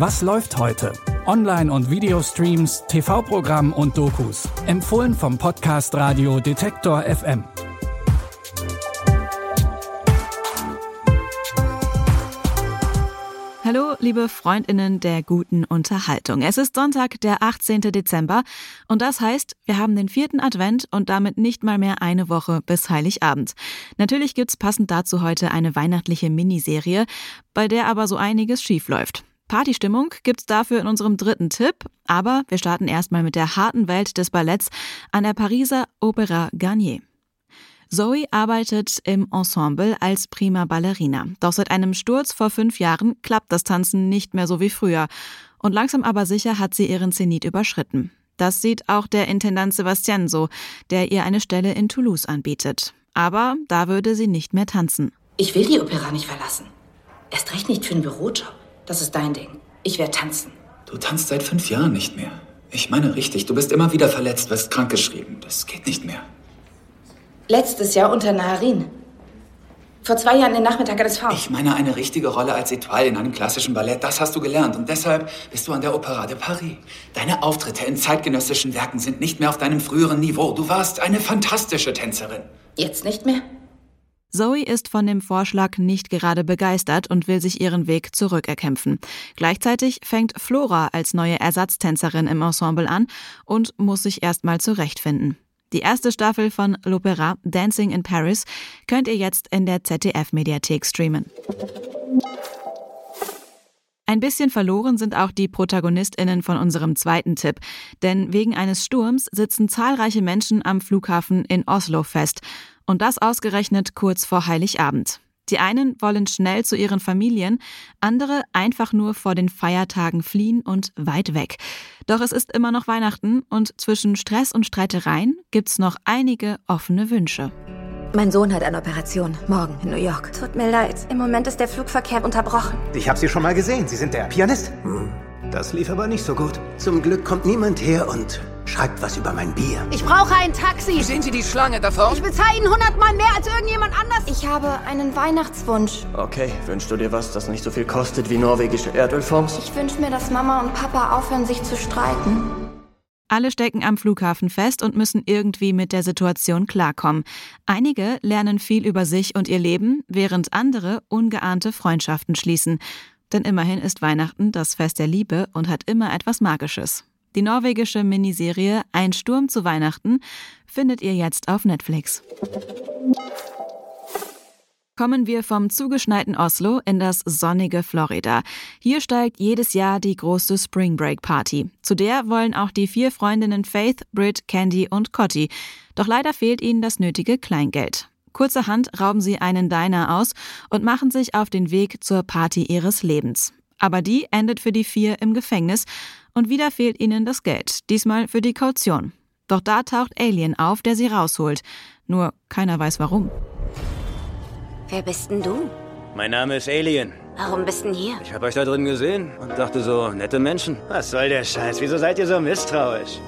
Was läuft heute? Online- und Videostreams, TV-Programm und Dokus. Empfohlen vom Podcast Radio Detektor FM. Hallo, liebe Freundinnen der guten Unterhaltung. Es ist Sonntag, der 18. Dezember und das heißt, wir haben den vierten Advent und damit nicht mal mehr eine Woche bis Heiligabend. Natürlich gibt's passend dazu heute eine weihnachtliche Miniserie, bei der aber so einiges schiefläuft. Partystimmung gibt's dafür in unserem dritten Tipp, aber wir starten erstmal mit der harten Welt des Balletts an der Pariser Opera Garnier. Zoe arbeitet im Ensemble als prima Ballerina. Doch seit einem Sturz vor fünf Jahren klappt das Tanzen nicht mehr so wie früher. Und langsam aber sicher hat sie ihren Zenit überschritten. Das sieht auch der Intendant Sebastian so, der ihr eine Stelle in Toulouse anbietet. Aber da würde sie nicht mehr tanzen. Ich will die Opera nicht verlassen. Erst recht nicht für einen Bürojob. Das ist dein Ding. Ich werde tanzen. Du tanzt seit fünf Jahren nicht mehr. Ich meine richtig, du bist immer wieder verletzt, wirst krankgeschrieben. Das geht nicht mehr. Letztes Jahr unter Naharin. Vor zwei Jahren den Nachmittag eines V. Ich meine eine richtige Rolle als Etoile in einem klassischen Ballett. Das hast du gelernt. Und deshalb bist du an der Opera de Paris. Deine Auftritte in zeitgenössischen Werken sind nicht mehr auf deinem früheren Niveau. Du warst eine fantastische Tänzerin. Jetzt nicht mehr? Zoe ist von dem Vorschlag nicht gerade begeistert und will sich ihren Weg zurückerkämpfen. Gleichzeitig fängt Flora als neue Ersatztänzerin im Ensemble an und muss sich erstmal zurechtfinden. Die erste Staffel von L'Opéra Dancing in Paris könnt ihr jetzt in der ZDF-Mediathek streamen. Ein bisschen verloren sind auch die ProtagonistInnen von unserem zweiten Tipp. Denn wegen eines Sturms sitzen zahlreiche Menschen am Flughafen in Oslo fest. Und das ausgerechnet kurz vor Heiligabend. Die einen wollen schnell zu ihren Familien, andere einfach nur vor den Feiertagen fliehen und weit weg. Doch es ist immer noch Weihnachten und zwischen Stress und Streitereien gibt's noch einige offene Wünsche. Mein Sohn hat eine Operation. Morgen in New York. Tut mir leid. Im Moment ist der Flugverkehr unterbrochen. Ich habe Sie schon mal gesehen. Sie sind der Pianist. Hm. Das lief aber nicht so gut. Zum Glück kommt niemand her und schreibt was über mein Bier. Ich brauche ein Taxi. Sehen Sie die Schlange davor? Ich bezahle Ihnen hundertmal mehr als irgendjemand anders. Ich habe einen Weihnachtswunsch. Okay, wünschst du dir was, das nicht so viel kostet wie norwegische Erdölfonds? Ich wünsche mir, dass Mama und Papa aufhören, sich zu streiten. Alle stecken am Flughafen fest und müssen irgendwie mit der Situation klarkommen. Einige lernen viel über sich und ihr Leben, während andere ungeahnte Freundschaften schließen. Denn immerhin ist Weihnachten das Fest der Liebe und hat immer etwas Magisches. Die norwegische Miniserie Ein Sturm zu Weihnachten findet ihr jetzt auf Netflix. Kommen wir vom zugeschneiten Oslo in das sonnige Florida. Hier steigt jedes Jahr die große Spring Break Party. Zu der wollen auch die vier Freundinnen Faith, Britt, Candy und Cotty. Doch leider fehlt ihnen das nötige Kleingeld. Kurzerhand rauben sie einen Diner aus und machen sich auf den Weg zur Party ihres Lebens. Aber die endet für die vier im Gefängnis und wieder fehlt ihnen das Geld, diesmal für die Kaution. Doch da taucht Alien auf, der sie rausholt. Nur keiner weiß warum. Wer bist denn du? Mein Name ist Alien. Warum bist denn hier? Ich habe euch da drin gesehen und dachte so, nette Menschen. Was soll der Scheiß? Wieso seid ihr so misstrauisch?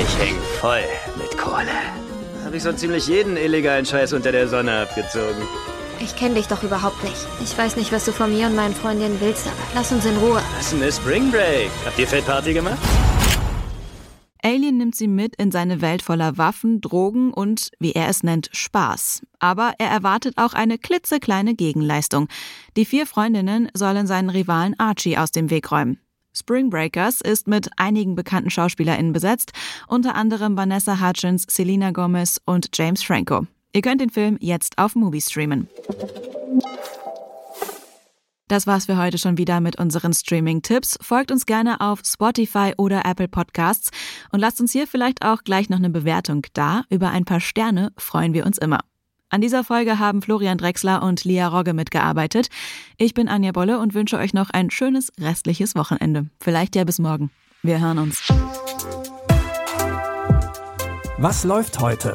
Ich häng voll mit Kohle. Habe ich so ziemlich jeden illegalen Scheiß unter der Sonne abgezogen. Ich kenne dich doch überhaupt nicht. Ich weiß nicht, was du von mir und meinen Freundinnen willst, aber lass uns in Ruhe. Was ist Spring Break? Habt ihr Fettparty gemacht? Alien nimmt sie mit in seine Welt voller Waffen, Drogen und, wie er es nennt, Spaß. Aber er erwartet auch eine klitzekleine Gegenleistung. Die vier Freundinnen sollen seinen Rivalen Archie aus dem Weg räumen. Spring Breakers ist mit einigen bekannten SchauspielerInnen besetzt, unter anderem Vanessa Hutchins, Selena Gomez und James Franco. Ihr könnt den Film jetzt auf Movie streamen. Das war's für heute schon wieder mit unseren Streaming-Tipps. Folgt uns gerne auf Spotify oder Apple Podcasts und lasst uns hier vielleicht auch gleich noch eine Bewertung da. Über ein paar Sterne freuen wir uns immer. An dieser Folge haben Florian Drexler und Lia Rogge mitgearbeitet. Ich bin Anja Bolle und wünsche euch noch ein schönes restliches Wochenende. Vielleicht ja bis morgen. Wir hören uns. Was läuft heute?